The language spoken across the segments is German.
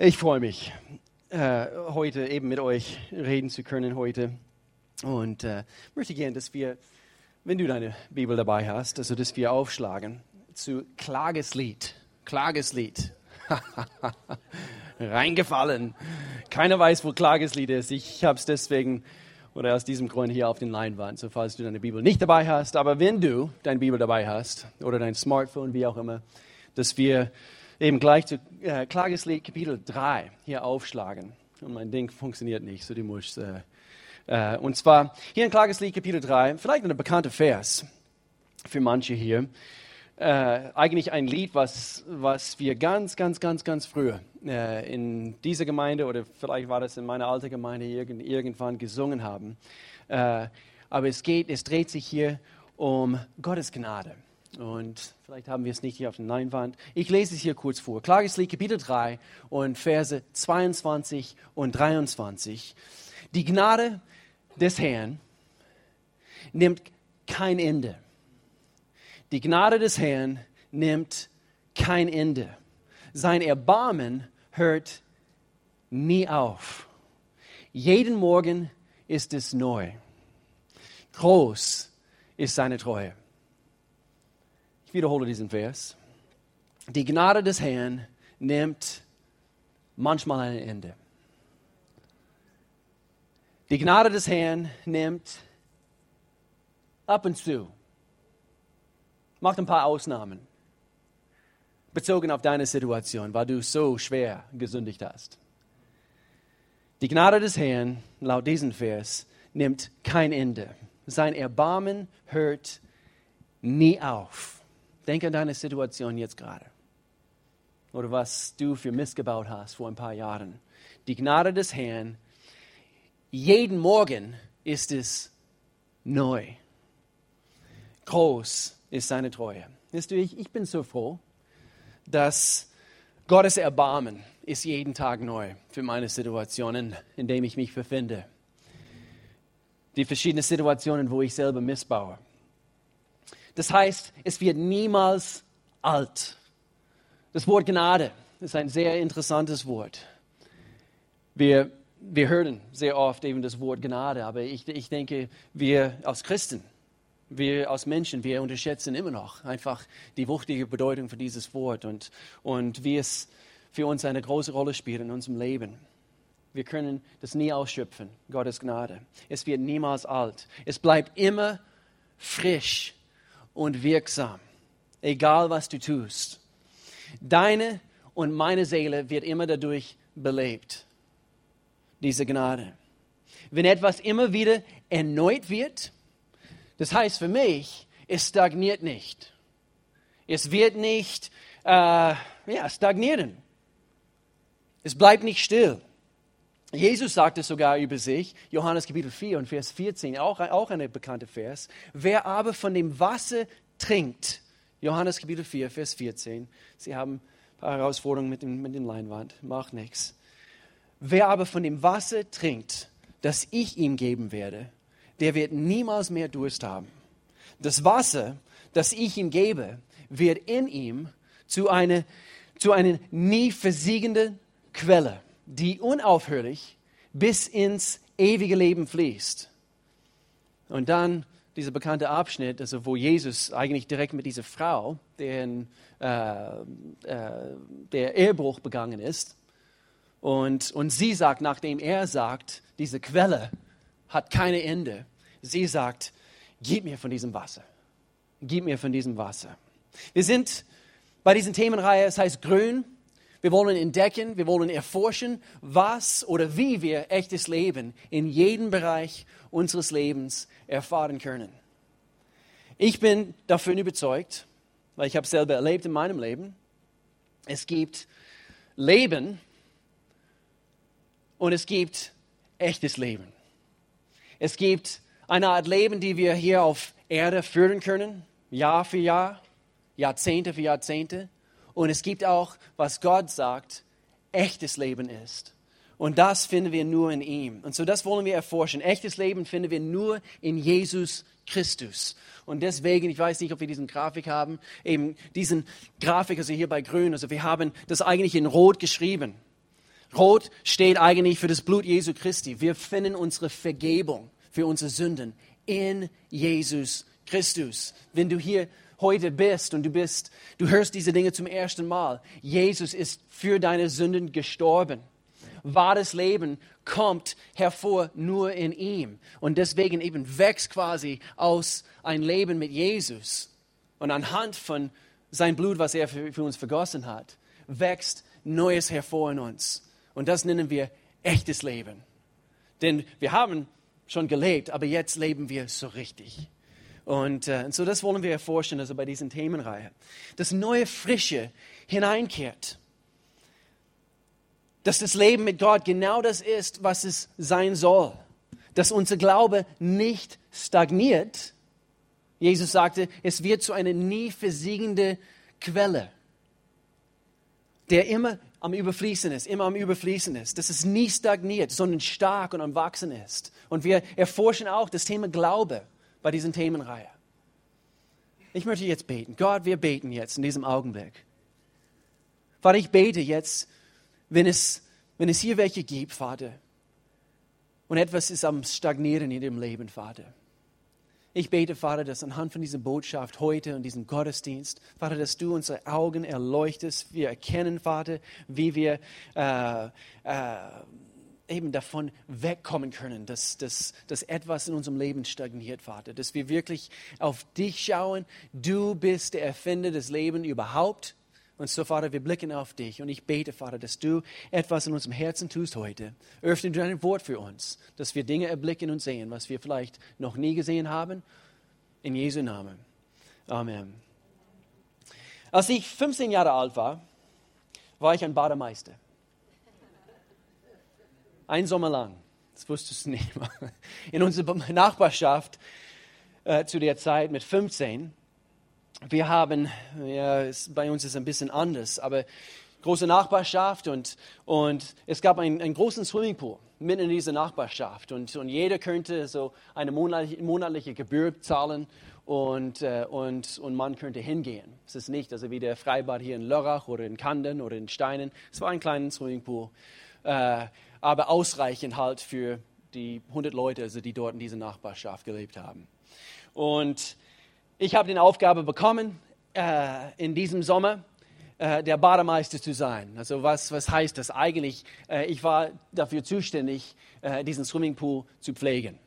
Ich freue mich, äh, heute eben mit euch reden zu können heute und äh, möchte gerne, dass wir, wenn du deine Bibel dabei hast, also dass wir aufschlagen zu Klageslied. Klageslied. Reingefallen. Keiner weiß, wo Klageslied ist. Ich habe es deswegen oder aus diesem Grund hier auf den Leinwand, so falls du deine Bibel nicht dabei hast. Aber wenn du deine Bibel dabei hast oder dein Smartphone, wie auch immer, dass wir eben gleich zu äh, Klageslied Kapitel 3 hier aufschlagen. Und mein Ding funktioniert nicht, so die muss. Äh, äh, und zwar hier in Klageslied Kapitel 3, vielleicht ein bekannter Vers für manche hier. Äh, eigentlich ein Lied, was, was wir ganz, ganz, ganz, ganz früher äh, in dieser Gemeinde oder vielleicht war das in meiner alten Gemeinde irgend, irgendwann gesungen haben. Äh, aber es geht, es dreht sich hier um Gottes Gnade. Und vielleicht haben wir es nicht hier auf der Leinwand. Ich lese es hier kurz vor. Klageslied Kapitel 3 und Verse 22 und 23. Die Gnade des Herrn nimmt kein Ende. Die Gnade des Herrn nimmt kein Ende. Sein Erbarmen hört nie auf. Jeden Morgen ist es neu. Groß ist seine Treue. Ich wiederhole diesen Vers. Die Gnade des Herrn nimmt manchmal ein Ende. Die Gnade des Herrn nimmt ab und zu macht ein paar Ausnahmen, bezogen auf deine Situation, weil du so schwer gesündigt hast. Die Gnade des Herrn, laut diesem Vers, nimmt kein Ende. Sein Erbarmen hört nie auf. Denke an deine Situation jetzt gerade. Oder was du für Mist gebaut hast vor ein paar Jahren. Die Gnade des Herrn, jeden Morgen ist es neu. Groß ist seine Treue. Weißt du, ich, ich bin so froh, dass Gottes Erbarmen ist jeden Tag neu für meine Situationen, in denen ich mich befinde. Die verschiedenen Situationen, wo ich selber missbaue. Das heißt, es wird niemals alt. Das Wort Gnade ist ein sehr interessantes Wort. Wir, wir hören sehr oft eben das Wort Gnade, aber ich, ich denke, wir als Christen, wir als Menschen, wir unterschätzen immer noch einfach die wuchtige Bedeutung für dieses Wort und, und wie es für uns eine große Rolle spielt in unserem Leben. Wir können das nie ausschöpfen, Gottes Gnade. Es wird niemals alt. Es bleibt immer frisch und wirksam, egal was du tust. Deine und meine Seele wird immer dadurch belebt, diese Gnade. Wenn etwas immer wieder erneut wird, das heißt für mich, es stagniert nicht. Es wird nicht äh, ja, stagnieren. Es bleibt nicht still. Jesus sagte sogar über sich, Johannes Kapitel 4 und Vers 14, auch, auch eine bekannte Vers, wer aber von dem Wasser trinkt, Johannes Kapitel 4, Vers 14, Sie haben ein paar Herausforderungen mit dem, mit dem Leinwand, macht nichts. Wer aber von dem Wasser trinkt, das ich ihm geben werde, der wird niemals mehr Durst haben. Das Wasser, das ich ihm gebe, wird in ihm zu einer, zu einer nie versiegenden Quelle, die unaufhörlich bis ins ewige Leben fließt. Und dann dieser bekannte Abschnitt, also wo Jesus eigentlich direkt mit dieser Frau, deren, äh, äh, der Ehebruch begangen ist, und, und sie sagt, nachdem er sagt, diese Quelle hat keine Ende. Sie sagt, gib mir von diesem Wasser. Gib mir von diesem Wasser. Wir sind bei diesen Themenreihe, es heißt grün. Wir wollen entdecken, wir wollen erforschen, was oder wie wir echtes Leben in jedem Bereich unseres Lebens erfahren können. Ich bin davon überzeugt, weil ich habe es selber erlebt in meinem Leben, es gibt Leben und es gibt echtes Leben. Es gibt eine Art Leben, die wir hier auf Erde führen können, Jahr für Jahr, Jahrzehnte für Jahrzehnte. Und es gibt auch, was Gott sagt, echtes Leben ist. Und das finden wir nur in ihm. Und so das wollen wir erforschen. Echtes Leben finden wir nur in Jesus Christus. Und deswegen, ich weiß nicht, ob wir diesen Grafik haben, eben diesen Grafik, also hier bei Grün, also wir haben das eigentlich in Rot geschrieben. Rot steht eigentlich für das Blut Jesu Christi. Wir finden unsere Vergebung für unsere Sünden in Jesus Christus. Wenn du hier heute bist und du bist, du hörst diese Dinge zum ersten Mal. Jesus ist für deine Sünden gestorben. Wahres Leben kommt hervor nur in ihm. Und deswegen eben wächst quasi aus ein Leben mit Jesus. Und anhand von sein Blut, was er für, für uns vergossen hat, wächst Neues hervor in uns. Und das nennen wir echtes Leben. Denn wir haben schon gelebt, aber jetzt leben wir so richtig. Und, äh, und so das wollen wir erforschen, also bei diesen Themenreihe. Das neue Frische hineinkehrt. Dass das Leben mit Gott genau das ist, was es sein soll. Dass unser Glaube nicht stagniert. Jesus sagte, es wird zu einer nie versiegende Quelle, der immer am Überfließen ist, immer am Überfließen ist, dass es nie stagniert, sondern stark und am Wachsen ist. Und wir erforschen auch das Thema Glaube bei diesen Themenreihe. Ich möchte jetzt beten. Gott, wir beten jetzt in diesem Augenblick. Vater, ich bete jetzt, wenn es, wenn es hier welche gibt, Vater, und etwas ist am Stagnieren in dem Leben, Vater. Ich bete, Vater, dass anhand von dieser Botschaft heute und diesem Gottesdienst, Vater, dass du unsere Augen erleuchtest. Wir erkennen, Vater, wie wir äh, äh, eben davon wegkommen können, dass, dass, dass etwas in unserem Leben stagniert, Vater. Dass wir wirklich auf dich schauen. Du bist der Erfinder des Lebens überhaupt. Und so, Vater, wir blicken auf dich und ich bete, Vater, dass du etwas in unserem Herzen tust heute. Öffne dein Wort für uns, dass wir Dinge erblicken und sehen, was wir vielleicht noch nie gesehen haben. In Jesu Namen. Amen. Als ich 15 Jahre alt war, war ich ein Bademeister. Ein Sommer lang. Das wusstest du nicht. In unserer Nachbarschaft äh, zu der Zeit mit 15, wir haben, ja, es, bei uns ist es ein bisschen anders, aber große Nachbarschaft und, und es gab einen, einen großen Swimmingpool mitten in dieser Nachbarschaft und, und jeder könnte so eine monatliche, monatliche Gebühr zahlen und, äh, und, und man könnte hingehen. Es ist nicht also wie der Freibad hier in Lörrach oder in Kanden oder in Steinen. Es war ein kleiner Swimmingpool. Äh, aber ausreichend halt für die 100 Leute, also die dort in dieser Nachbarschaft gelebt haben. Und ich habe die Aufgabe bekommen, äh, in diesem Sommer äh, der Bademeister zu sein. Also was, was heißt das eigentlich? Äh, ich war dafür zuständig, äh, diesen Swimmingpool zu pflegen.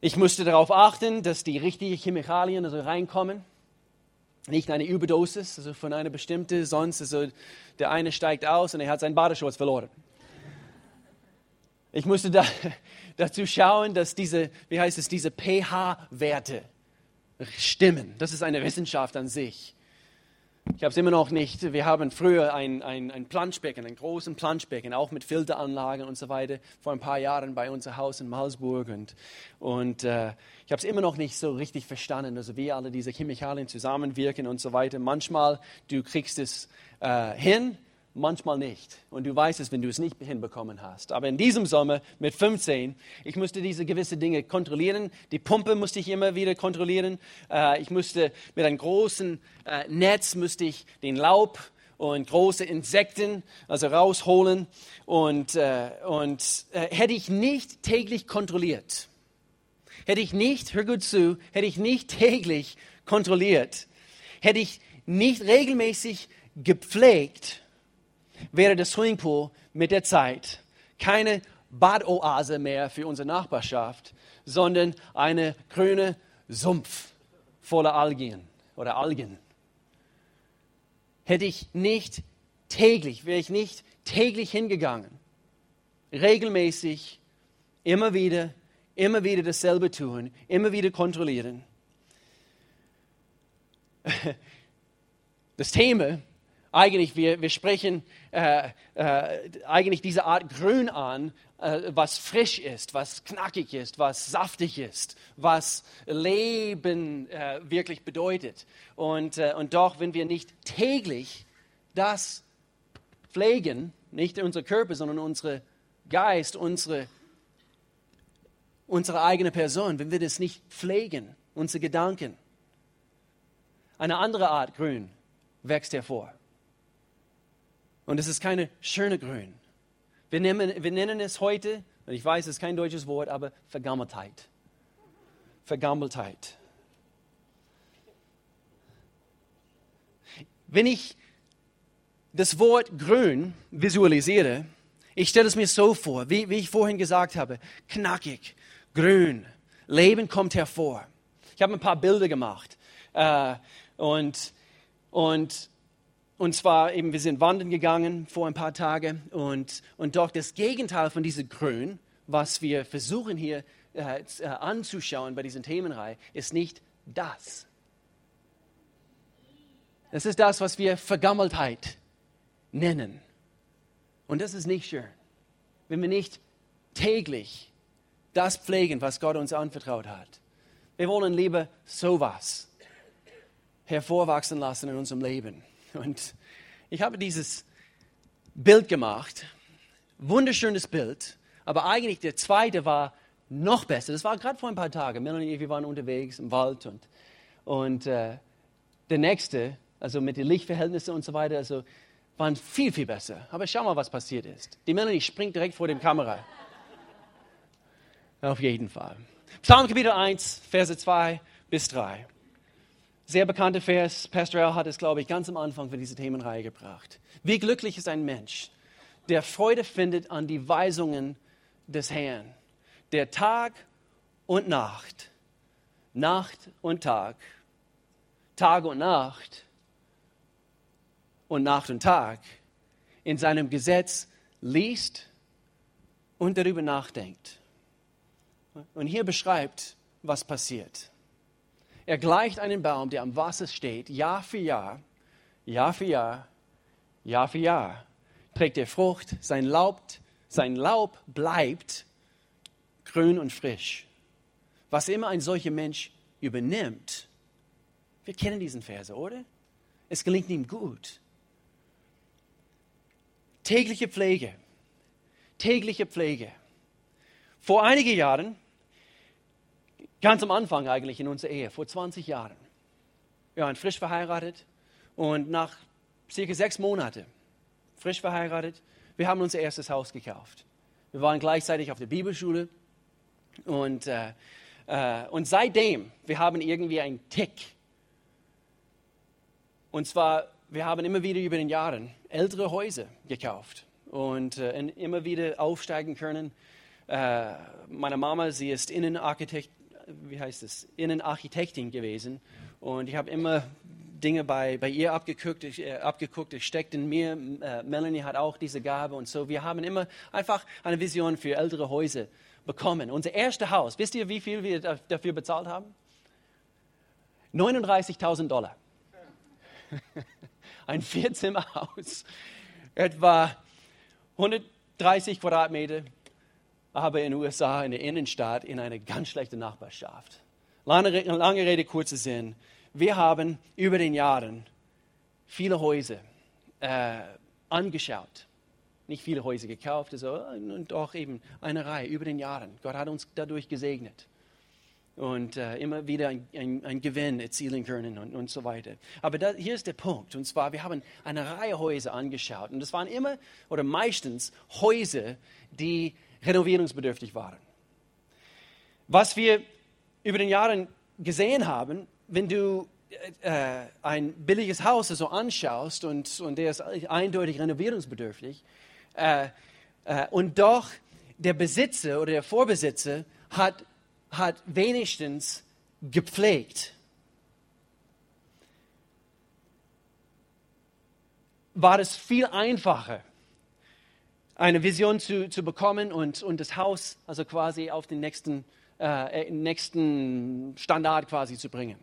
Ich musste darauf achten, dass die richtigen Chemikalien also reinkommen nicht eine Überdosis, also von einer bestimmten, sonst also der eine steigt aus und er hat seinen Badeschutz verloren. Ich musste da, dazu schauen, dass diese, wie heißt es, diese pH-Werte stimmen. Das ist eine Wissenschaft an sich. Ich habe es immer noch nicht. Wir haben früher ein, ein, ein Planschbecken, einen großen Planschbecken, auch mit Filteranlagen und so weiter, vor ein paar Jahren bei unser Haus in Malsburg. Und, und äh, ich habe es immer noch nicht so richtig verstanden, also wie alle diese Chemikalien zusammenwirken und so weiter. Manchmal, du kriegst es äh, hin, manchmal nicht. Und du weißt es, wenn du es nicht hinbekommen hast. Aber in diesem Sommer mit 15, ich musste diese gewisse Dinge kontrollieren. Die Pumpe musste ich immer wieder kontrollieren. Äh, ich musste mit einem großen äh, Netz musste ich den Laub und große Insekten also rausholen. Und, äh, und hätte ich nicht täglich kontrolliert, hätte ich nicht, hör gut zu, hätte ich nicht täglich kontrolliert, hätte ich nicht regelmäßig gepflegt, wäre der Swimmingpool mit der Zeit keine Badoase mehr für unsere Nachbarschaft, sondern eine grüne Sumpf voller Algen oder Algen. Hätte ich nicht täglich, wäre ich nicht täglich hingegangen, regelmäßig, immer wieder, immer wieder dasselbe tun, immer wieder kontrollieren. Das Thema eigentlich, wir, wir sprechen äh, äh, eigentlich diese Art Grün an, äh, was frisch ist, was knackig ist, was saftig ist, was Leben äh, wirklich bedeutet. Und, äh, und doch, wenn wir nicht täglich das pflegen, nicht unser Körper, sondern unsere Geist, unsere, unsere eigene Person, wenn wir das nicht pflegen, unsere Gedanken, eine andere Art Grün wächst hervor. Und es ist keine schöne Grün. Wir nennen, wir nennen es heute, und ich weiß, es ist kein deutsches Wort, aber Vergammeltheit. Vergammeltheit. Wenn ich das Wort grün visualisiere, ich stelle es mir so vor, wie, wie ich vorhin gesagt habe, knackig, grün, Leben kommt hervor. Ich habe ein paar Bilder gemacht äh, und, und, und zwar eben, wir sind wandern gegangen vor ein paar Tagen und, und doch das Gegenteil von diesem Grün, was wir versuchen hier äh, äh anzuschauen bei diesen Themenreihe, ist nicht das. Das ist das, was wir Vergammeltheit nennen. Und das ist nicht schön, wenn wir nicht täglich das pflegen, was Gott uns anvertraut hat. Wir wollen lieber sowas hervorwachsen lassen in unserem Leben. Und ich habe dieses Bild gemacht, wunderschönes Bild, aber eigentlich der zweite war noch besser. Das war gerade vor ein paar Tagen. Melanie, wir waren unterwegs im Wald und, und äh, der nächste, also mit den Lichtverhältnissen und so weiter, also waren viel, viel besser. Aber schau mal, was passiert ist. Die Melanie springt direkt vor dem Kamera. Auf jeden Fall. Psalm Kapitel 1, Verse 2 bis 3. Sehr bekannter Vers. Pastor Al hat es, glaube ich, ganz am Anfang für diese Themenreihe gebracht. Wie glücklich ist ein Mensch, der Freude findet an die Weisungen des Herrn, der Tag und Nacht, Nacht und Tag, Tag und Nacht und Nacht und Tag in seinem Gesetz liest und darüber nachdenkt. Und hier beschreibt, was passiert. Er gleicht einen Baum, der am Wasser steht, Jahr für Jahr, Jahr für Jahr, Jahr für Jahr, trägt er Frucht, sein Laub, sein Laub bleibt grün und frisch. Was immer ein solcher Mensch übernimmt, wir kennen diesen Verse, oder? Es gelingt ihm gut. Tägliche Pflege. Tägliche Pflege. Vor einigen Jahren, ganz am Anfang eigentlich in unserer Ehe, vor 20 Jahren, wir waren frisch verheiratet und nach circa sechs Monaten frisch verheiratet, wir haben unser erstes Haus gekauft. Wir waren gleichzeitig auf der Bibelschule und, äh, äh, und seitdem, wir haben irgendwie einen Tick. Und zwar wir haben immer wieder über den Jahren ältere Häuser gekauft und äh, immer wieder aufsteigen können. Äh, meine Mama, sie ist Innenarchitekt, wie heißt es, Innenarchitektin gewesen und ich habe immer Dinge bei, bei ihr abgeguckt, ich, äh, abgeguckt, es steckt in mir. Äh, Melanie hat auch diese Gabe und so. Wir haben immer einfach eine Vision für ältere Häuser bekommen. Unser erstes Haus, wisst ihr, wie viel wir dafür bezahlt haben? 39.000 Dollar. ein Vierzimmerhaus, etwa 130 Quadratmeter, aber in den USA, in der Innenstadt, in einer ganz schlechten Nachbarschaft. Lange, lange Rede, kurzer Sinn. Wir haben über den Jahren viele Häuser äh, angeschaut. Nicht viele Häuser gekauft, also, und doch eben eine Reihe über den Jahren. Gott hat uns dadurch gesegnet und äh, immer wieder ein, ein, ein, Gewinn erzielen können und, und so weiter. Aber da, hier ist der Punkt, und zwar, wir haben eine Reihe Häuser angeschaut und das waren immer oder meistens Häuser, die renovierungsbedürftig waren. Was wir über den Jahren gesehen haben, wenn du äh, ein billiges Haus so anschaust und, und der ist eindeutig renovierungsbedürftig, äh, äh, und doch der Besitzer oder der Vorbesitzer hat hat wenigstens gepflegt. War es viel einfacher, eine Vision zu, zu bekommen und, und das Haus also quasi auf den nächsten, äh, nächsten Standard quasi zu bringen.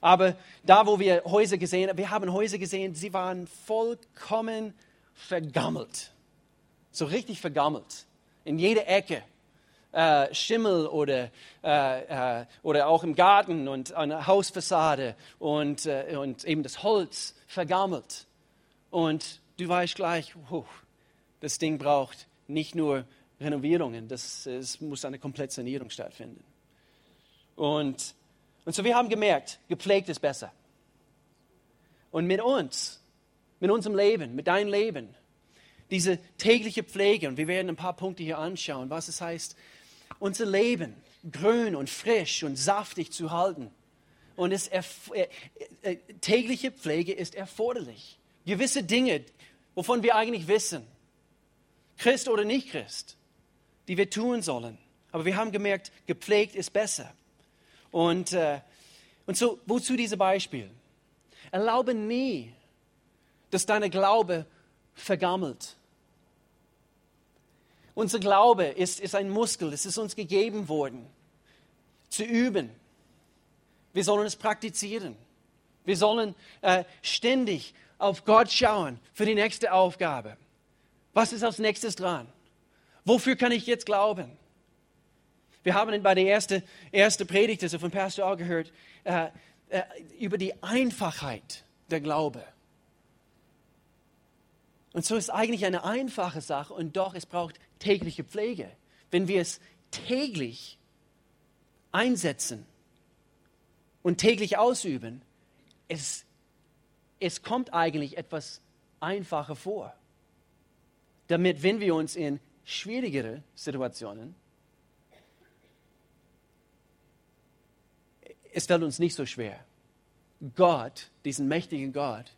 Aber da, wo wir Häuser gesehen haben, wir haben Häuser gesehen, sie waren vollkommen vergammelt. So richtig vergammelt. In jeder Ecke äh, Schimmel oder, äh, äh, oder auch im Garten und eine Hausfassade und, äh, und eben das Holz vergammelt. Und du weißt gleich, oh, das Ding braucht nicht nur Renovierungen, das, es muss eine komplette Sanierung stattfinden. Und, und so wir haben gemerkt, gepflegt ist besser. Und mit uns mit unserem Leben, mit deinem Leben. Diese tägliche Pflege, und wir werden ein paar Punkte hier anschauen, was es heißt, unser Leben grün und frisch und saftig zu halten. Und es äh, äh, tägliche Pflege ist erforderlich. Gewisse Dinge, wovon wir eigentlich wissen, Christ oder nicht Christ, die wir tun sollen. Aber wir haben gemerkt, gepflegt ist besser. Und, äh, und so, wozu diese Beispiele? Erlaube nie, dass dein Glaube vergammelt. Unser Glaube ist, ist ein Muskel, es ist uns gegeben worden, zu üben. Wir sollen es praktizieren. Wir sollen äh, ständig auf Gott schauen für die nächste Aufgabe. Was ist als nächstes dran? Wofür kann ich jetzt glauben? Wir haben bei der ersten erste Predigt, also von Pastor auch gehört, äh, äh, über die Einfachheit der Glaube. Und so ist eigentlich eine einfache Sache und doch es braucht tägliche Pflege. Wenn wir es täglich einsetzen und täglich ausüben, es, es kommt eigentlich etwas einfacher vor. Damit, wenn wir uns in schwierigere Situationen, es fällt uns nicht so schwer, Gott, diesen mächtigen Gott,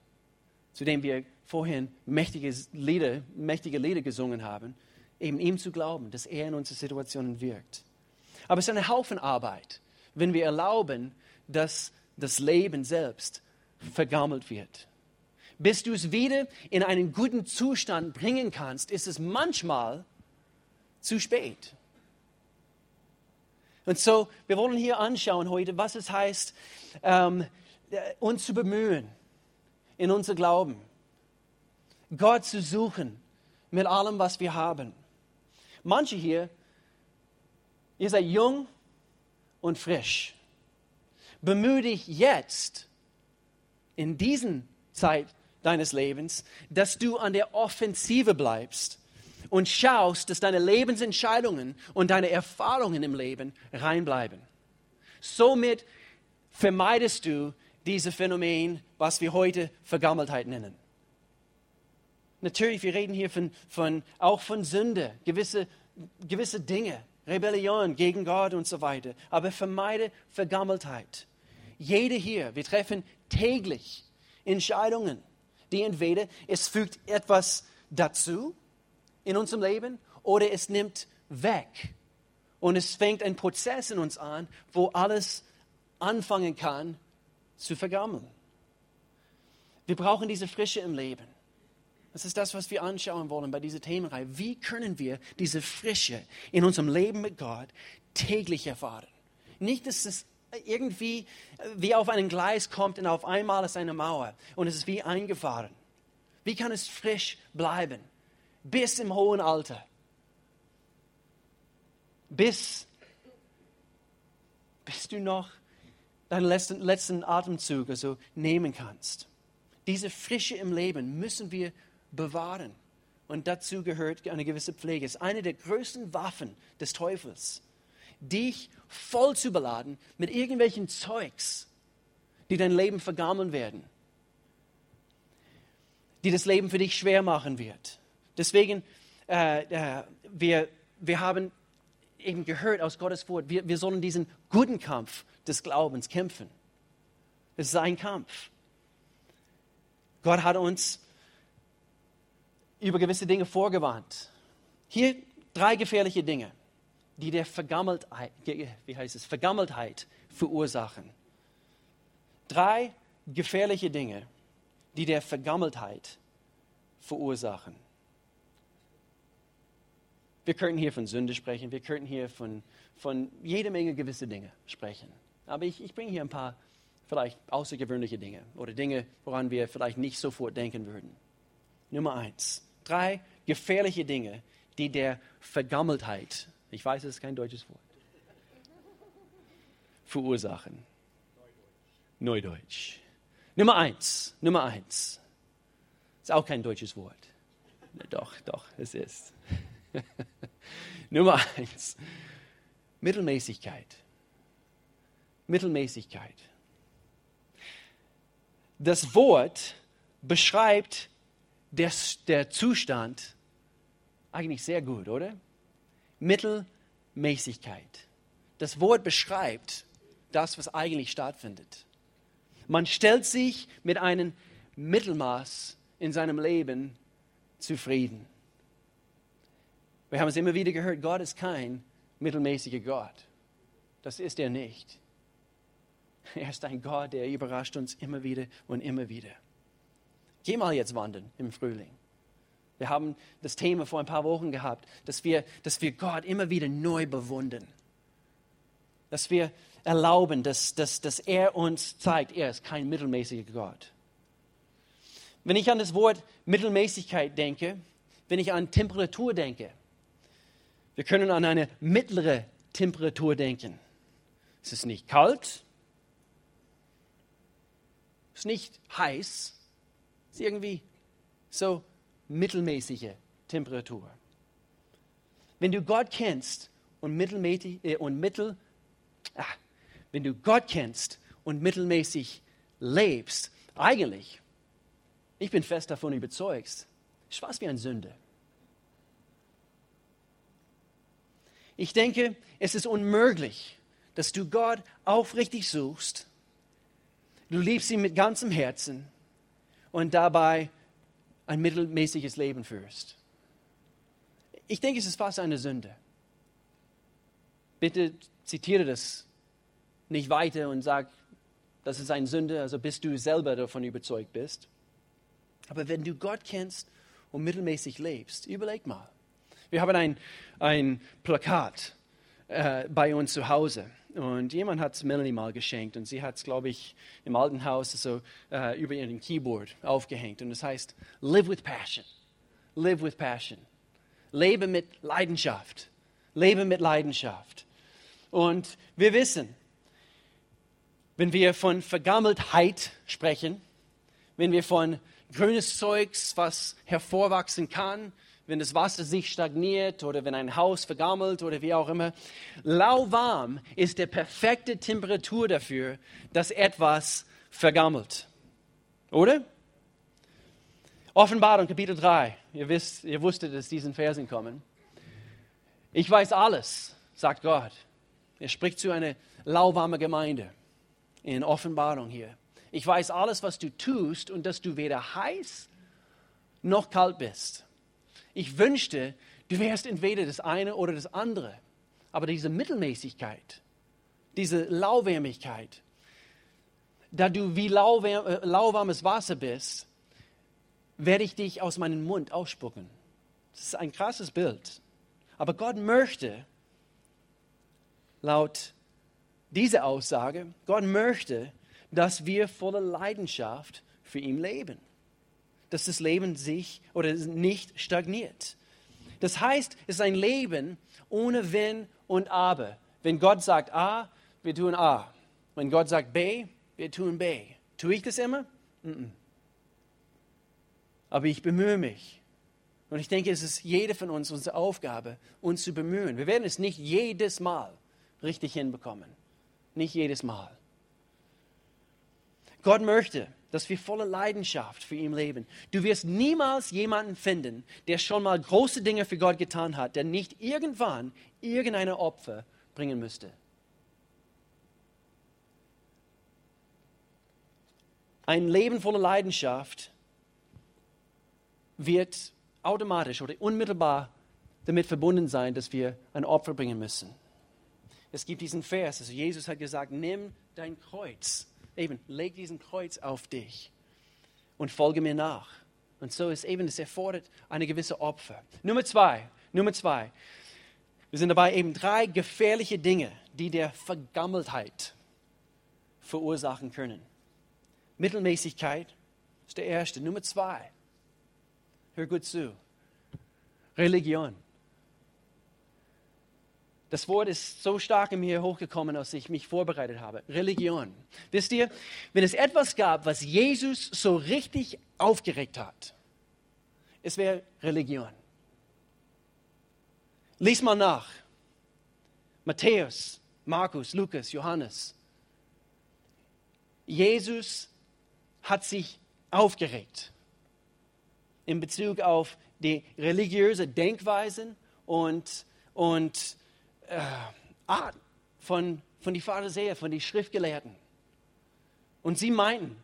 zu dem wir vorhin mächtige Lieder, mächtige Lieder gesungen haben, eben ihm zu glauben, dass er in unseren Situationen wirkt. Aber es ist eine Haufen Arbeit, wenn wir erlauben, dass das Leben selbst vergammelt wird. Bis du es wieder in einen guten Zustand bringen kannst, ist es manchmal zu spät. Und so, wir wollen hier anschauen heute, was es heißt, ähm, uns zu bemühen in unser Glauben. Gott zu suchen mit allem, was wir haben. Manche hier, ihr seid jung und frisch. Bemühe dich jetzt, in diesen Zeit deines Lebens, dass du an der Offensive bleibst und schaust, dass deine Lebensentscheidungen und deine Erfahrungen im Leben reinbleiben. Somit vermeidest du dieses Phänomen, was wir heute Vergammeltheit nennen. Natürlich, wir reden hier von, von, auch von Sünde, gewisse, gewisse Dinge, Rebellion gegen Gott und so weiter. Aber vermeide Vergammeltheit. Jede hier, wir treffen täglich Entscheidungen, die entweder es fügt etwas dazu in unserem Leben oder es nimmt weg. Und es fängt ein Prozess in uns an, wo alles anfangen kann zu vergammeln. Wir brauchen diese Frische im Leben. Das ist das, was wir anschauen wollen bei dieser Themenreihe. Wie können wir diese Frische in unserem Leben mit Gott täglich erfahren? Nicht, dass es irgendwie wie auf einen Gleis kommt und auf einmal ist eine Mauer und es ist wie eingefahren. Wie kann es frisch bleiben? Bis im hohen Alter. Bis, bis du noch deinen letzten, letzten Atemzug also nehmen kannst. Diese Frische im Leben müssen wir bewahren. Und dazu gehört eine gewisse Pflege. Es ist eine der größten Waffen des Teufels, dich voll zu beladen mit irgendwelchen Zeugs, die dein Leben vergammeln werden, die das Leben für dich schwer machen wird. Deswegen, äh, äh, wir, wir haben eben gehört aus Gottes Wort, wir, wir sollen diesen guten Kampf des Glaubens kämpfen. Es ist ein Kampf. Gott hat uns über gewisse Dinge vorgewarnt. Hier drei gefährliche Dinge, die der Vergammeltheit, wie heißt es, Vergammeltheit verursachen. Drei gefährliche Dinge, die der Vergammeltheit verursachen. Wir könnten hier von Sünde sprechen, wir könnten hier von, von jede Menge gewisse Dinge sprechen. Aber ich, ich bringe hier ein paar vielleicht außergewöhnliche Dinge oder Dinge, woran wir vielleicht nicht sofort denken würden. Nummer eins, drei gefährliche Dinge, die der Vergammeltheit, ich weiß, es ist kein deutsches Wort, verursachen. Neudeutsch. Neudeutsch. Nummer eins, Nummer eins. Ist auch kein deutsches Wort. Doch, doch, es ist. Nummer eins. Mittelmäßigkeit. Mittelmäßigkeit. Das Wort beschreibt der, der Zustand eigentlich sehr gut, oder? Mittelmäßigkeit. Das Wort beschreibt das, was eigentlich stattfindet. Man stellt sich mit einem Mittelmaß in seinem Leben zufrieden. Wir haben es immer wieder gehört, Gott ist kein mittelmäßiger Gott. Das ist er nicht. Er ist ein Gott, der überrascht uns immer wieder und immer wieder. Geh mal jetzt wandern im Frühling. Wir haben das Thema vor ein paar Wochen gehabt, dass wir, dass wir Gott immer wieder neu bewundern. Dass wir erlauben, dass, dass, dass er uns zeigt, er ist kein mittelmäßiger Gott. Wenn ich an das Wort Mittelmäßigkeit denke, wenn ich an Temperatur denke, wir können an eine mittlere Temperatur denken. Es ist nicht kalt, es ist nicht heiß, es ist irgendwie so mittelmäßige Temperatur. Wenn du Gott kennst und mittelmäßig äh, und mittel, ah, wenn du Gott kennst und mittelmäßig lebst, eigentlich, ich bin fest davon überzeugt, ist fast wie eine Sünde. Ich denke, es ist unmöglich, dass du Gott aufrichtig suchst, du liebst ihn mit ganzem Herzen und dabei ein mittelmäßiges Leben führst. Ich denke, es ist fast eine Sünde. Bitte zitiere das nicht weiter und sag, das ist eine Sünde, also bis du selber davon überzeugt bist. Aber wenn du Gott kennst und mittelmäßig lebst, überleg mal. Wir haben ein, ein Plakat äh, bei uns zu Hause. Und jemand hat es Melanie mal geschenkt und sie hat es, glaube ich, im alten Haus so äh, über ihren Keyboard aufgehängt. Und es heißt, live with passion. Live with passion. Lebe mit Leidenschaft. Lebe mit Leidenschaft. Und wir wissen, wenn wir von Vergammeltheit sprechen, wenn wir von grünes Zeugs, was hervorwachsen kann, wenn das Wasser sich stagniert oder wenn ein Haus vergammelt oder wie auch immer. Lauwarm ist die perfekte Temperatur dafür, dass etwas vergammelt. Oder? Offenbarung Kapitel 3. Ihr, wisst, ihr wusstet, dass diesen Versen kommen. Ich weiß alles, sagt Gott. Er spricht zu einer lauwarmen Gemeinde in Offenbarung hier. Ich weiß alles, was du tust und dass du weder heiß noch kalt bist. Ich wünschte, du wärst entweder das eine oder das andere. Aber diese Mittelmäßigkeit, diese Lauwärmigkeit, da du wie äh, lauwarmes Wasser bist, werde ich dich aus meinem Mund ausspucken. Das ist ein krasses Bild. Aber Gott möchte, laut dieser Aussage, Gott möchte, dass wir voller Leidenschaft für ihn leben dass das Leben sich oder nicht stagniert. Das heißt, es ist ein Leben ohne Wenn und Aber. Wenn Gott sagt A, wir tun A. Wenn Gott sagt B, wir tun B. Tue ich das immer? Mm. Aber ich bemühe mich. Und ich denke, es ist jede von uns unsere Aufgabe, uns zu bemühen. Wir werden es nicht jedes Mal richtig hinbekommen. Nicht jedes Mal. Gott möchte, dass wir voller Leidenschaft für ihn leben. Du wirst niemals jemanden finden, der schon mal große Dinge für Gott getan hat, der nicht irgendwann irgendeine Opfer bringen müsste. Ein Leben voller Leidenschaft wird automatisch oder unmittelbar damit verbunden sein, dass wir ein Opfer bringen müssen. Es gibt diesen Vers, also Jesus hat gesagt, nimm dein Kreuz eben, leg diesen Kreuz auf dich und folge mir nach. Und so ist eben, es erfordert eine gewisse Opfer. Nummer zwei, Nummer zwei. Wir sind dabei eben drei gefährliche Dinge, die der Vergammeltheit verursachen können. Mittelmäßigkeit ist der erste. Nummer zwei. Hör gut zu. Religion. Das Wort ist so stark in mir hochgekommen, als ich mich vorbereitet habe. Religion. Wisst ihr, wenn es etwas gab, was Jesus so richtig aufgeregt hat, es wäre Religion. Lies mal nach. Matthäus, Markus, Lukas, Johannes. Jesus hat sich aufgeregt in Bezug auf die religiöse Denkweisen und, und äh, Art von, von den Pharisäern, von den Schriftgelehrten. Und sie meinten,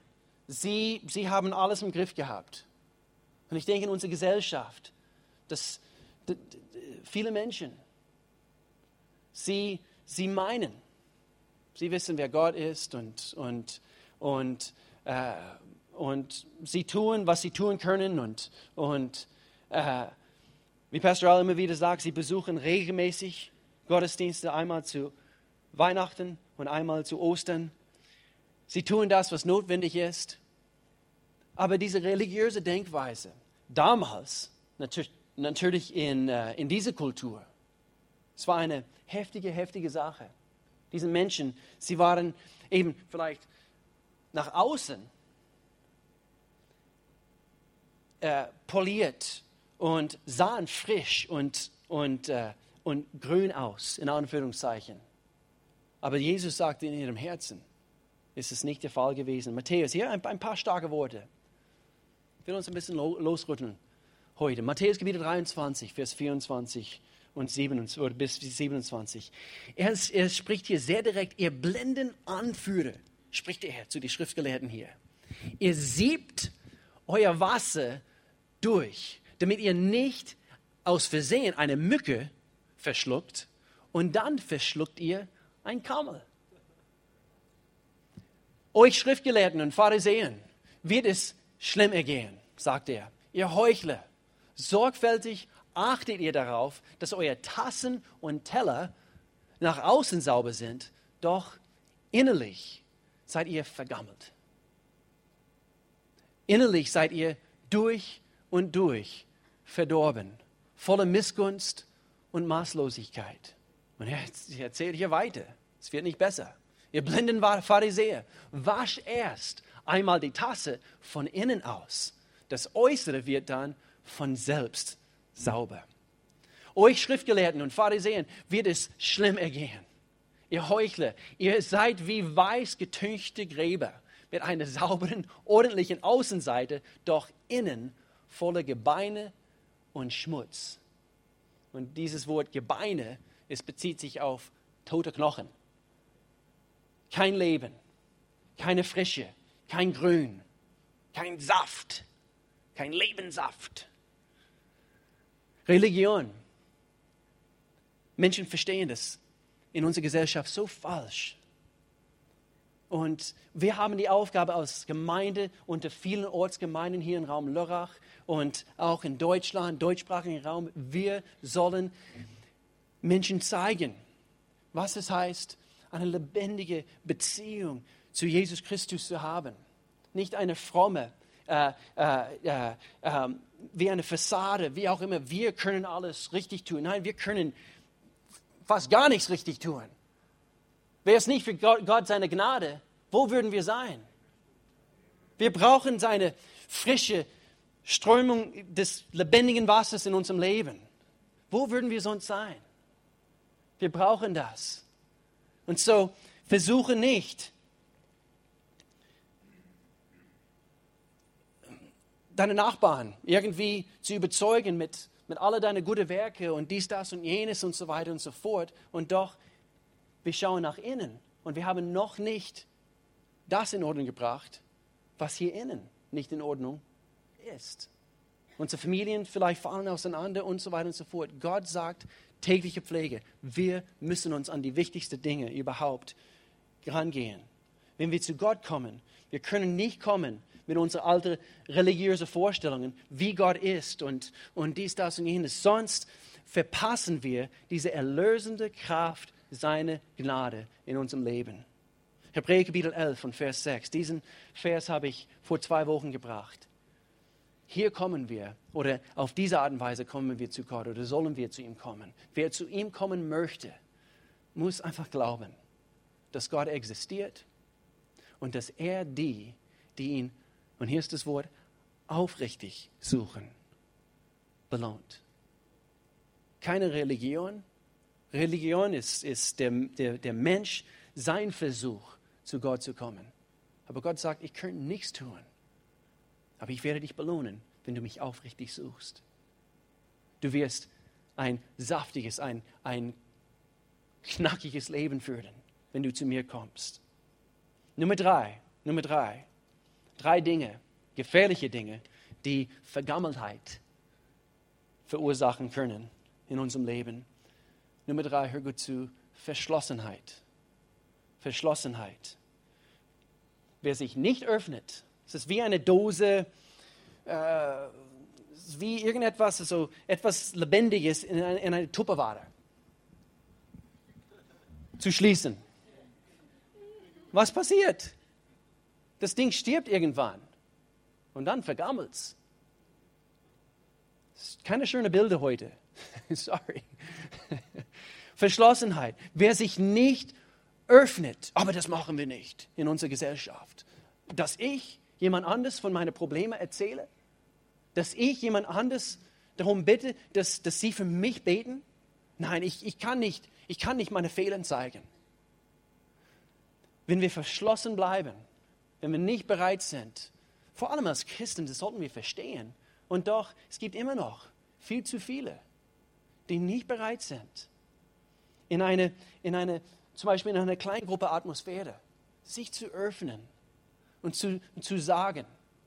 sie, sie haben alles im Griff gehabt. Und ich denke in unserer Gesellschaft, dass viele Menschen, sie, sie meinen, sie wissen, wer Gott ist und, und, und, äh, und sie tun, was sie tun können. Und, und äh, wie Pastor Al immer wieder sagt, sie besuchen regelmäßig Gottesdienste, einmal zu Weihnachten und einmal zu Ostern. Sie tun das, was notwendig ist. Aber diese religiöse Denkweise, damals, natürlich, in, äh, in dieser Kultur, es war eine heftige, heftige Sache. Diese Menschen, sie waren eben vielleicht nach außen äh, poliert und sahen frisch und, und, äh, und grün aus, in Anführungszeichen. Aber Jesus sagte in ihrem Herzen, ist es nicht der Fall gewesen. Matthäus, hier ein, ein paar starke Worte. Ich will uns ein bisschen losrütteln heute. Matthäus Kapitel 23, Vers 24 und 27, oder bis 27. Er, er spricht hier sehr direkt, ihr blenden Anführer, spricht er zu den Schriftgelehrten hier. Ihr siebt euer Wasser durch, damit ihr nicht aus Versehen eine Mücke verschluckt und dann verschluckt ihr ein Kamel. Euch Schriftgelehrten und Pharisäern wird es schlimm ergehen, sagt er. Ihr Heuchler, sorgfältig achtet ihr darauf, dass eure Tassen und Teller nach außen sauber sind, doch innerlich seid ihr vergammelt. Innerlich seid ihr durch und durch verdorben, voller Missgunst und Maßlosigkeit. Und er erzählt hier weiter. Es wird nicht besser. Ihr blinden Pharisäer, wasch erst einmal die Tasse von innen aus. Das Äußere wird dann von selbst sauber. Euch Schriftgelehrten und Pharisäern wird es schlimm ergehen. Ihr Heuchler, ihr seid wie weiß getünchte Gräber mit einer sauberen, ordentlichen Außenseite, doch innen voller Gebeine und Schmutz. Und dieses Wort Gebeine es bezieht sich auf tote Knochen. Kein Leben, keine Frische, kein Grün, kein Saft, kein Lebenssaft. Religion. Menschen verstehen das in unserer Gesellschaft so falsch. Und wir haben die Aufgabe als Gemeinde unter vielen Ortsgemeinden hier im Raum Lörrach und auch in Deutschland, deutschsprachigen Raum, wir sollen Menschen zeigen, was es heißt, eine lebendige Beziehung zu Jesus Christus zu haben. Nicht eine fromme, äh, äh, äh, ähm, wie eine Fassade, wie auch immer, wir können alles richtig tun. Nein, wir können fast gar nichts richtig tun. Wäre es nicht für Gott, Gott seine Gnade, wo würden wir sein? Wir brauchen seine frische Strömung des lebendigen Wassers in unserem Leben. Wo würden wir sonst sein? Wir brauchen das. Und so versuche nicht, deine Nachbarn irgendwie zu überzeugen mit, mit all deinen guten Werke und dies, das und jenes und so weiter und so fort. Und doch, wir schauen nach innen und wir haben noch nicht das in Ordnung gebracht, was hier innen nicht in Ordnung ist. Unsere Familien vielleicht fallen auseinander und so weiter und so fort. Gott sagt, tägliche Pflege. Wir müssen uns an die wichtigsten Dinge überhaupt rangehen. Wenn wir zu Gott kommen, wir können nicht kommen mit unseren alten religiösen Vorstellungen, wie Gott ist und, und dies, das und jenes. Sonst verpassen wir diese erlösende Kraft seiner Gnade in unserem Leben. Hebräer Kapitel 11 und Vers 6. Diesen Vers habe ich vor zwei Wochen gebracht. Hier kommen wir oder auf diese Art und Weise kommen wir zu Gott oder sollen wir zu ihm kommen. Wer zu ihm kommen möchte, muss einfach glauben, dass Gott existiert und dass er die, die ihn, und hier ist das Wort, aufrichtig suchen, belohnt. Keine Religion. Religion ist, ist der, der, der Mensch, sein Versuch, zu Gott zu kommen. Aber Gott sagt, ich könnte nichts tun Aber ich werde dich belohnen, wenn du mich aufrichtig suchst. Du wirst ein saftiges, ein, ein knackiges Leben führen, wenn du zu mir kommst. Nummer drei, Nummer drei. Drei Dinge, gefährliche Dinge, die Vergammeltheit verursachen können in unserem Leben. Nummer drei, hör gut zu, Verschlossenheit. Verschlossenheit. Wer sich nicht öffnet, es ist wie eine Dose, äh, wie irgendetwas, also etwas Lebendiges in eine, in eine Tupperware zu schließen. Was passiert? Das Ding stirbt irgendwann und dann vergammelt es. Keine schönen Bilder heute. Sorry. Verschlossenheit. Wer sich nicht öffnet, aber das machen wir nicht in unserer Gesellschaft. Dass ich jemand anders von meinen Problemen erzähle, dass ich jemand anders darum bitte, dass, dass sie für mich beten. Nein, ich, ich, kann nicht, ich kann nicht meine Fehler zeigen. Wenn wir verschlossen bleiben, wenn wir nicht bereit sind, vor allem als Christen, das sollten wir verstehen. Und doch, es gibt immer noch viel zu viele, die nicht bereit sind, in eine, in eine zum Beispiel in einer Kleingruppe Atmosphäre, sich zu öffnen und zu, zu sagen.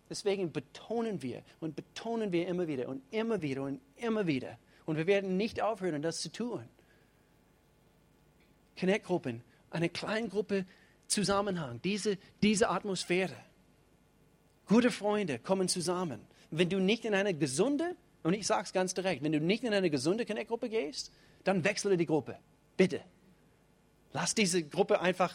Deswegen betonen wir und betonen wir immer wieder und immer wieder und immer wieder. Und wir werden nicht aufhören, das zu tun. Connect-Gruppen, eine Kleingruppe Zusammenhang, diese, diese Atmosphäre. Gute Freunde kommen zusammen. Wenn du nicht in eine gesunde, und ich sage es ganz direkt, wenn du nicht in eine gesunde Connect-Gruppe gehst, dann wechsle die Gruppe. Bitte. Lass diese Gruppe einfach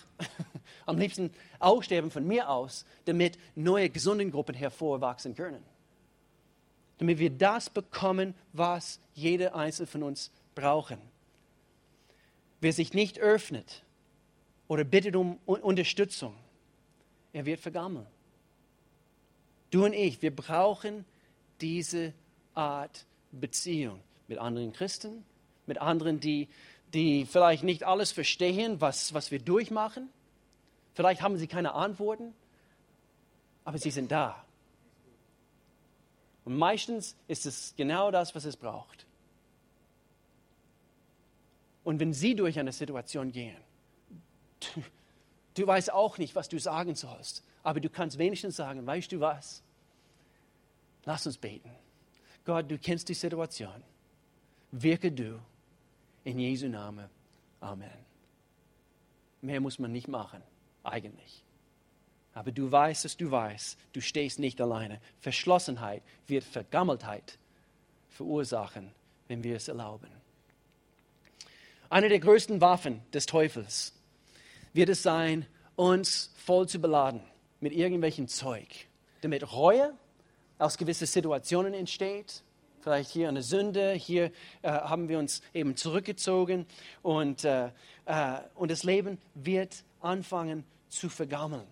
am liebsten aussterben von mir aus, damit neue gesunde Gruppen hervorwachsen können. Damit wir das bekommen, was jeder Einzelne von uns brauchen. Wer sich nicht öffnet oder bittet um Unterstützung, er wird vergammeln. Du und ich, wir brauchen diese Art Beziehung mit anderen Christen, mit anderen, die die vielleicht nicht alles verstehen, was, was wir durchmachen. Vielleicht haben sie keine Antworten, aber sie sind da. Und meistens ist es genau das, was es braucht. Und wenn sie durch eine Situation gehen, du, du weißt auch nicht, was du sagen sollst, aber du kannst wenigstens sagen, weißt du was? Lass uns beten. Gott, du kennst die Situation. Wirke du in Jesu Namen. Amen. Mehr muss man nicht machen, eigentlich. Aber du weißt, dass du weißt, du stehst nicht alleine. Verschlossenheit wird Vergammeltheit verursachen, wenn wir es erlauben. Eine der größten Waffen des Teufels wird es sein, uns voll zu beladen mit irgendwelchen Zeug, damit Reue aus gewissen Situationen entsteht, vielleicht hier eine Sünde, hier äh, haben wir uns eben zurückgezogen und, äh, äh, und das Leben wird anfangen zu vergammeln.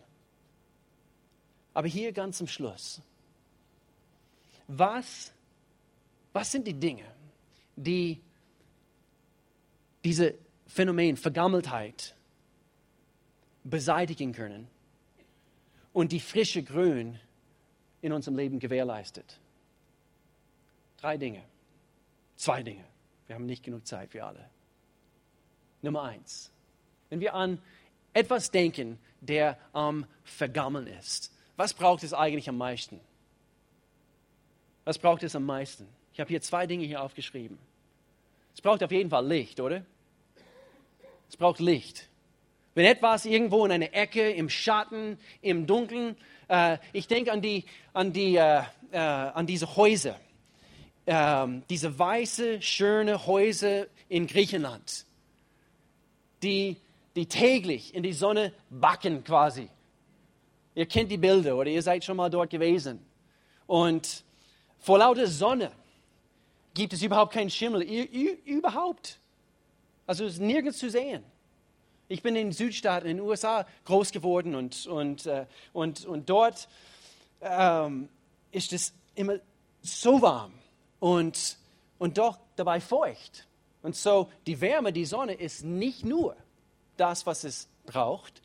Aber hier ganz zum Schluss. Was, was sind die Dinge, die diese Phänomen Vergammeltheit beseitigen können und die frische Grün in unserem Leben gewährleistet? Drei Dinge. Zwei Dinge. Wir haben nicht genug Zeit für alle. Nummer eins. Wenn wir an etwas denken, der am Vergammeln ist, was braucht es eigentlich am meisten? Was braucht es am meisten? Ich habe hier zwei Dinge hier aufgeschrieben. Es braucht auf jeden Fall Licht, oder? Es braucht Licht. Wenn etwas irgendwo in einer Ecke, im Schatten, im Dunkeln, äh, ich denke an, die, an, die, äh, äh, an diese Häuser ähm, diese weiße, schöne Häuser in Griechenland, die, die täglich in die Sonne backen quasi. Ihr kennt die Bilder oder ihr seid schon mal dort gewesen. Und vor lauter Sonne gibt es überhaupt keinen Schimmel, überhaupt. Also es ist nirgends zu sehen. Ich bin in den Südstaaten in den USA groß geworden und, und, äh, und, und dort ähm, ist es immer so warm und, und doch dabei feucht. Und so die Wärme, die Sonne ist nicht nur das, was es braucht,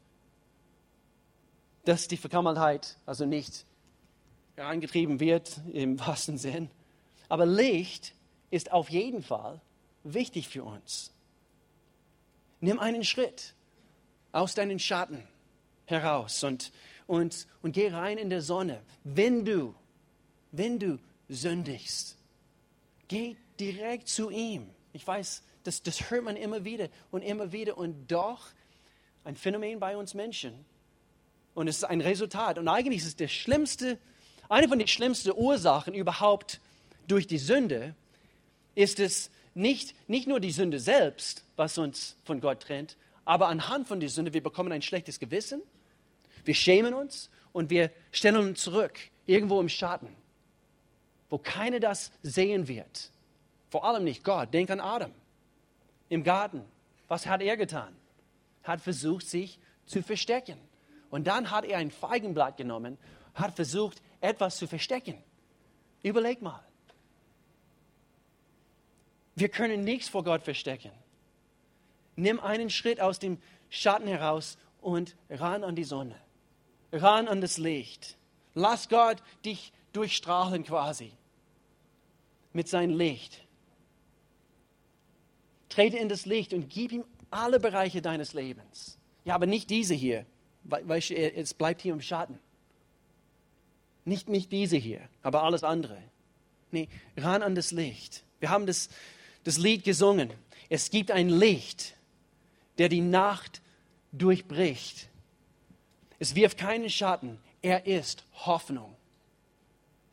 dass die Vergammeltheit also nicht herangetrieben wird im wahrsten Sinn. Aber Licht ist auf jeden Fall wichtig für uns. Nimm einen Schritt aus deinen Schatten heraus und, und, und geh rein in der Sonne. Wenn du, wenn du sündigst, geh direkt zu ihm. Ich weiß, das, das hört man immer wieder und immer wieder und doch ein Phänomen bei uns Menschen. Und es ist ein Resultat. Und eigentlich ist es der schlimmste, eine von den schlimmsten Ursachen überhaupt durch die Sünde, ist es nicht, nicht nur die Sünde selbst, was uns von Gott trennt, aber anhand von der Sünde, wir bekommen ein schlechtes Gewissen, wir schämen uns und wir stellen uns zurück, irgendwo im Schatten, wo keiner das sehen wird. Vor allem nicht Gott. Denk an Adam im Garten. Was hat er getan? Hat versucht, sich zu verstecken. Und dann hat er ein Feigenblatt genommen, hat versucht, etwas zu verstecken. Überleg mal. Wir können nichts vor Gott verstecken. Nimm einen Schritt aus dem Schatten heraus und ran an die Sonne, ran an das Licht. Lass Gott dich durchstrahlen quasi mit seinem Licht. Trete in das Licht und gib ihm alle Bereiche deines Lebens. Ja, aber nicht diese hier, weil es bleibt hier im Schatten. Nicht, nicht diese hier, aber alles andere. Nee, ran an das Licht. Wir haben das, das Lied gesungen. Es gibt ein Licht, der die Nacht durchbricht. Es wirft keinen Schatten. Er ist Hoffnung.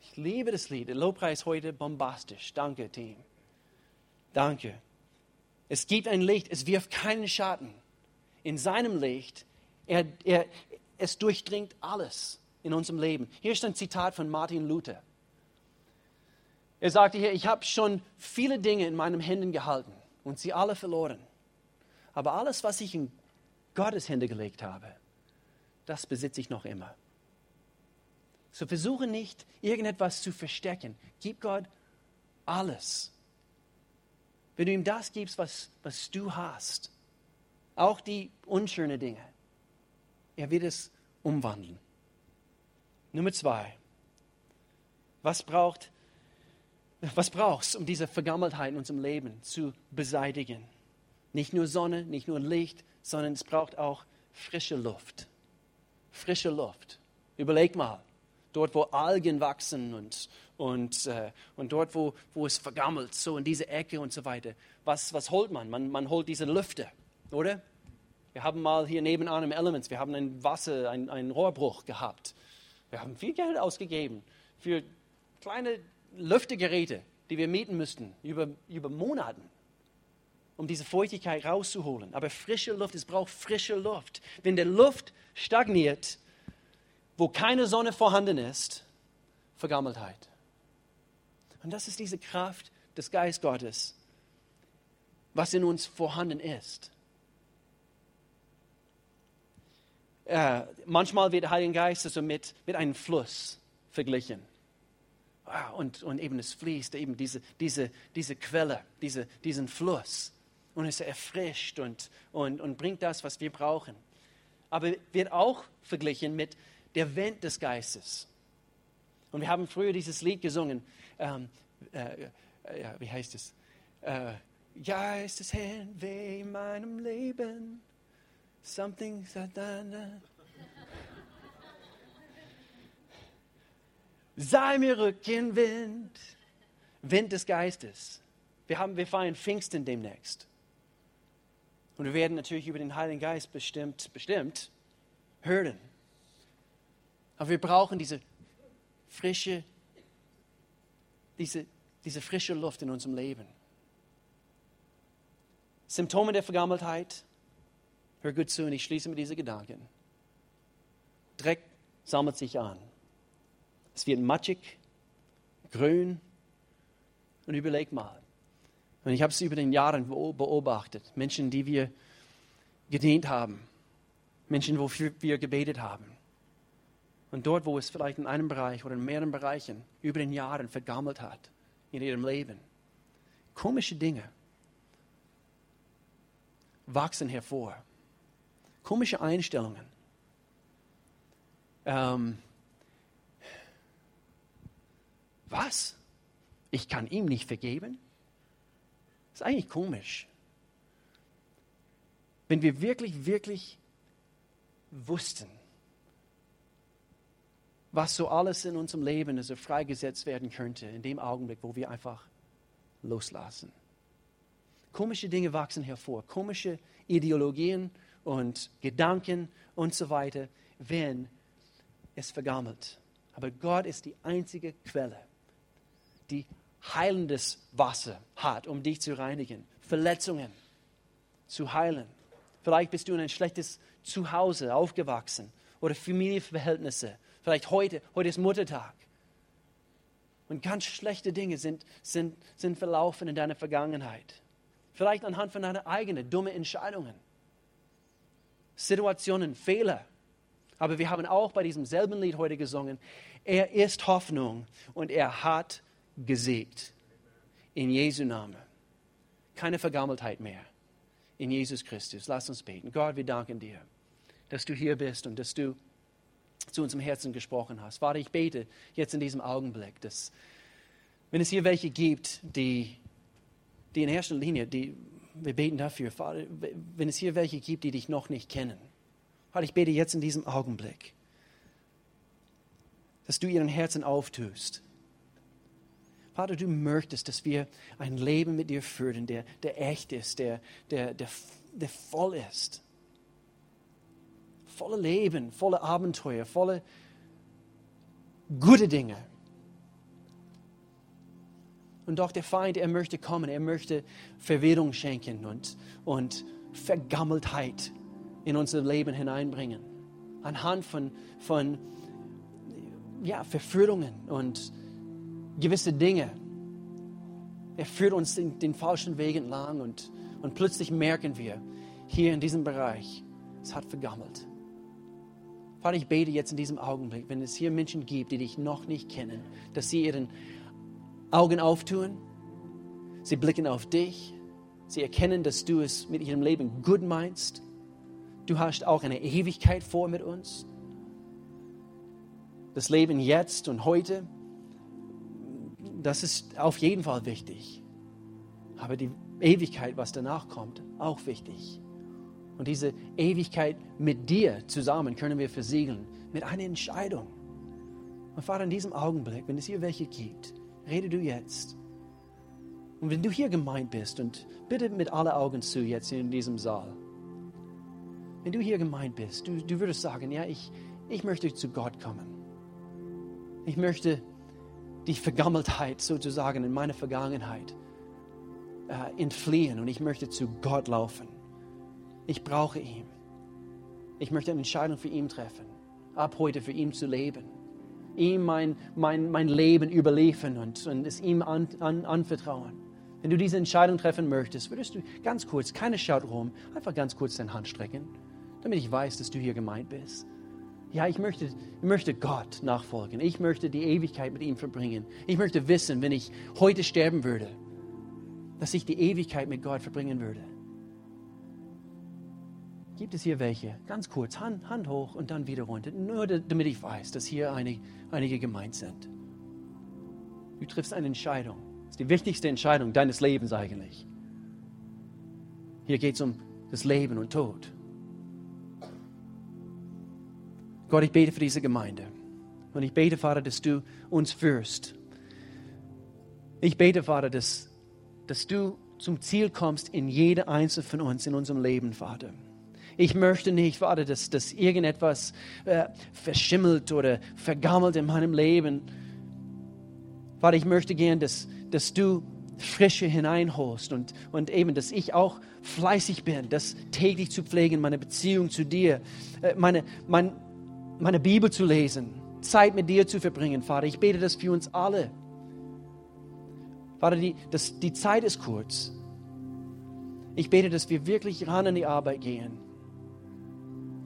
Ich liebe das Lied. Der Lobpreis heute bombastisch. Danke, Team. Danke. Es gibt ein Licht. Es wirft keinen Schatten. In seinem Licht, er, er, es durchdringt alles in unserem Leben. Hier ist ein Zitat von Martin Luther. Er sagte hier, ich habe schon viele Dinge in meinen Händen gehalten und sie alle verloren. Aber alles, was ich in Gottes Hände gelegt habe, das besitze ich noch immer. So versuche nicht, irgendetwas zu verstecken. Gib Gott alles. Wenn du ihm das gibst, was, was du hast, auch die unschönen Dinge, er wird es umwandeln. Nummer zwei. Was braucht, was brauchst, um diese Vergammeltheit in unserem Leben zu beseitigen? Nicht nur Sonne, nicht nur Licht, sondern es braucht auch frische Luft. Frische Luft. Überleg mal, dort wo Algen wachsen und, und, äh, und dort wo, wo es vergammelt, so in diese Ecke und so weiter. Was, was holt man? man? Man holt diese Lüfte, oder? Wir haben mal hier nebenan im Elements, wir haben ein Wasser, einen Rohrbruch gehabt. Wir haben viel Geld ausgegeben für kleine Lüftegeräte, die wir mieten müssten, über, über Monate, um diese Feuchtigkeit rauszuholen. Aber frische Luft, es braucht frische Luft. Wenn der Luft stagniert, wo keine Sonne vorhanden ist, Vergammeltheit. Und das ist diese Kraft des Geist Gottes, was in uns vorhanden ist. äh, manchmal wird der Heilige Geist also mit, mit einem Fluss verglichen. Ah, und, und eben es fließt, eben diese, diese, diese Quelle, diese, diesen Fluss. Und es erfrischt und, und, und bringt das, was wir brauchen. Aber wird auch verglichen mit der Wind des Geistes. Und wir haben früher dieses Lied gesungen. Ähm, äh, äh, wie heißt es? Äh, Geistesherrn, weh in meinem Leben Something. Sei mir Rückenwind, Wind des Geistes. Wir, haben, wir feiern Pfingsten demnächst. Und wir werden natürlich über den Heiligen Geist bestimmt, bestimmt hören. Aber wir brauchen diese frische, diese, diese frische Luft in unserem Leben. Symptome der Vergammeltheit, Hör gut zu und ich schließe mit diesen Gedanken. Dreck sammelt sich an. Es wird matschig, grün und überleg mal. Und ich habe es über den Jahren beobachtet. Menschen, die wir gedient haben. Menschen, wofür wir gebetet haben. Und dort, wo es vielleicht in einem Bereich oder in mehreren Bereichen über den Jahren vergammelt hat in ihrem Leben. Komische Dinge wachsen hervor komische Einstellungen. Ähm, was? Ich kann ihm nicht vergeben? Das ist eigentlich komisch. Wenn wir wirklich, wirklich wussten, was so alles in unserem Leben also freigesetzt werden könnte, in dem Augenblick, wo wir einfach loslassen. Komische Dinge wachsen hervor, komische Ideologien und Gedanken und so weiter, wenn es vergammelt. Aber Gott ist die einzige Quelle, die heilendes Wasser hat, um dich zu reinigen, Verletzungen zu heilen. Vielleicht bist du in ein schlechtes Zuhause aufgewachsen oder Familienverhältnisse. Vielleicht heute, heute ist Muttertag. Und ganz schlechte Dinge sind, sind, sind verlaufen in deiner Vergangenheit. Vielleicht anhand von deinen eigenen dummen Entscheidungen. Situationen, Fehler. Aber wir haben auch bei diesem selben Lied heute gesungen, er ist Hoffnung und er hat gesiegt. In Jesu Namen. Keine Vergammeltheit mehr. In Jesus Christus. Lass uns beten. Gott, wir danken dir, dass du hier bist und dass du zu unserem Herzen gesprochen hast. Vater, ich bete jetzt in diesem Augenblick, dass wenn es hier welche gibt, die, die in erster Linie, die, wir beten dafür, Vater, wenn es hier welche gibt, die dich noch nicht kennen, Vater, ich bete jetzt in diesem Augenblick, dass du ihren Herzen auftust. Vater, du möchtest, dass wir ein Leben mit dir führen, der, der echt ist, der, der, der, der voll ist. Voller Leben, voller Abenteuer, voller gute Dinge. Und doch der Feind, er möchte kommen, er möchte Verwirrung schenken und, und Vergammeltheit in unser Leben hineinbringen. Anhand von, von ja, Verführungen und gewisse Dinge. Er führt uns den, den falschen Weg entlang und, und plötzlich merken wir, hier in diesem Bereich, es hat vergammelt. Vater, ich bete jetzt in diesem Augenblick, wenn es hier Menschen gibt, die dich noch nicht kennen, dass sie ihren Augen auftun, sie blicken auf dich, sie erkennen, dass du es mit ihrem Leben gut meinst. Du hast auch eine Ewigkeit vor mit uns. Das Leben jetzt und heute, das ist auf jeden Fall wichtig. Aber die Ewigkeit, was danach kommt, auch wichtig. Und diese Ewigkeit mit dir zusammen können wir versiegeln mit einer Entscheidung. Und Vater, in diesem Augenblick, wenn es hier welche gibt, rede du jetzt. Und wenn du hier gemeint bist, und bitte mit allen Augen zu jetzt in diesem Saal, wenn du hier gemeint bist, du, du würdest sagen, ja, ich, ich möchte zu Gott kommen. Ich möchte die Vergammeltheit sozusagen in meiner Vergangenheit äh, entfliehen und ich möchte zu Gott laufen. Ich brauche ihn. Ich möchte eine Entscheidung für ihn treffen, ab heute für ihn zu leben, ihm mein, mein, mein Leben überliefern und, und es ihm an, an, anvertrauen. Wenn du diese Entscheidung treffen möchtest, würdest du ganz kurz, keine Schaut rum, einfach ganz kurz deine Hand strecken, damit ich weiß, dass du hier gemeint bist. Ja, ich möchte, ich möchte Gott nachfolgen. Ich möchte die Ewigkeit mit ihm verbringen. Ich möchte wissen, wenn ich heute sterben würde, dass ich die Ewigkeit mit Gott verbringen würde. Gibt es hier welche? Ganz kurz, Hand, Hand hoch und dann wieder runter. Nur damit ich weiß, dass hier einige, einige gemeint sind. Du triffst eine Entscheidung. Das ist die wichtigste Entscheidung deines Lebens eigentlich. Hier geht es um das Leben und Tod. Gott, ich bete für diese Gemeinde. Und ich bete, Vater, dass du uns führst. Ich bete, Vater, dass, dass du zum Ziel kommst in jede einzelne von uns in unserem Leben, Vater. Ich möchte nicht, Vater, dass, dass irgendetwas äh, verschimmelt oder vergammelt in meinem Leben. Vater, ich möchte gern, dass, dass du Frische hineinholst und, und eben, dass ich auch fleißig bin, das täglich zu pflegen, meine Beziehung zu dir, äh, meine, mein, meine Bibel zu lesen, Zeit mit dir zu verbringen, Vater. Ich bete das für uns alle. Vater, die, das, die Zeit ist kurz. Ich bete, dass wir wirklich ran an die Arbeit gehen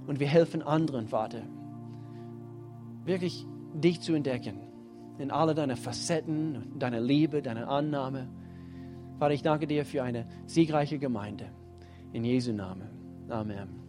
und wir helfen anderen, Vater, wirklich dich zu entdecken in alle deine Facetten, deine Liebe, deine Annahme. Vater, ich danke dir für eine siegreiche Gemeinde. In Jesu Namen. Amen.